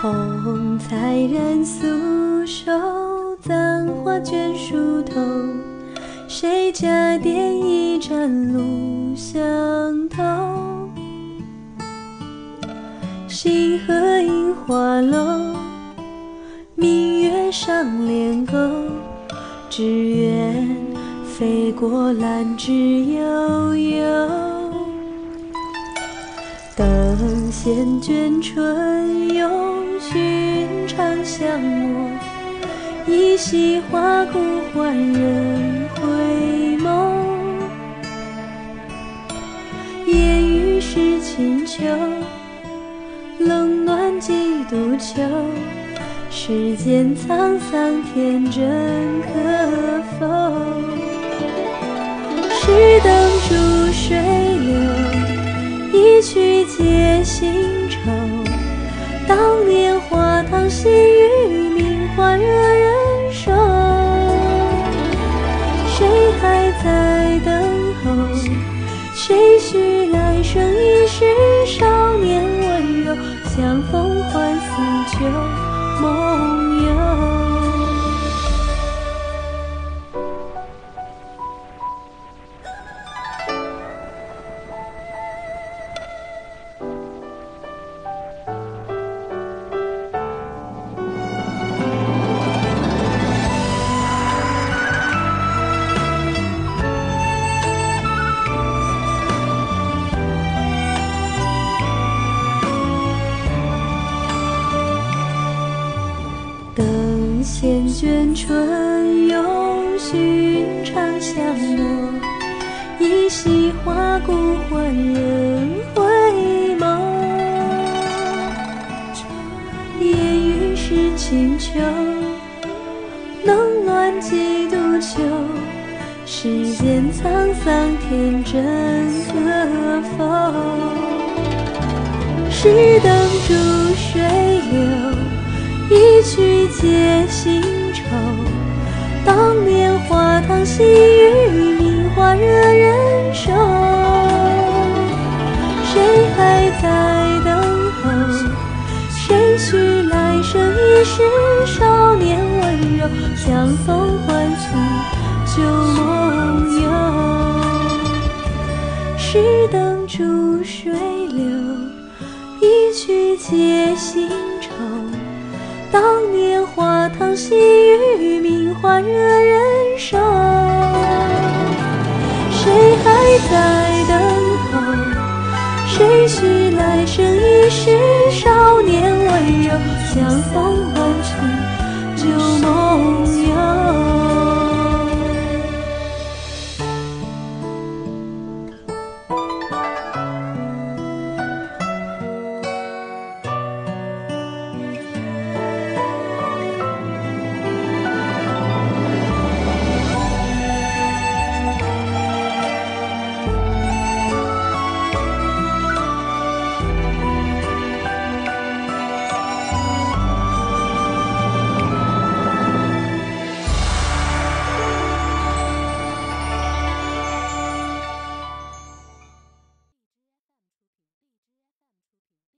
红彩染素手，簪花卷梳头，谁家点一盏炉香头？星河映花楼，明月上帘钩，只愿飞过兰芷悠悠。等闲卷春游。寻常相陌。一夕花骨换人回眸，烟雨是清秋，冷暖几度秋。世间沧桑，天真可否？试灯逐水流，一曲解新愁。当年花堂细雨，名花惹人愁，谁还。在等候，谁许来生一世少年温柔？相逢春永寻常相陌，一夕花骨换人回眸。烟雨是清秋，冷暖几度秋。世间沧桑，天真可否？试灯逐水流。一曲相逢欢诉旧梦游。石灯逐水流，一曲解新愁。当年花堂细雨，名花惹人愁。谁还在等候？谁许来生一世少年温柔？相逢欢。旧梦游。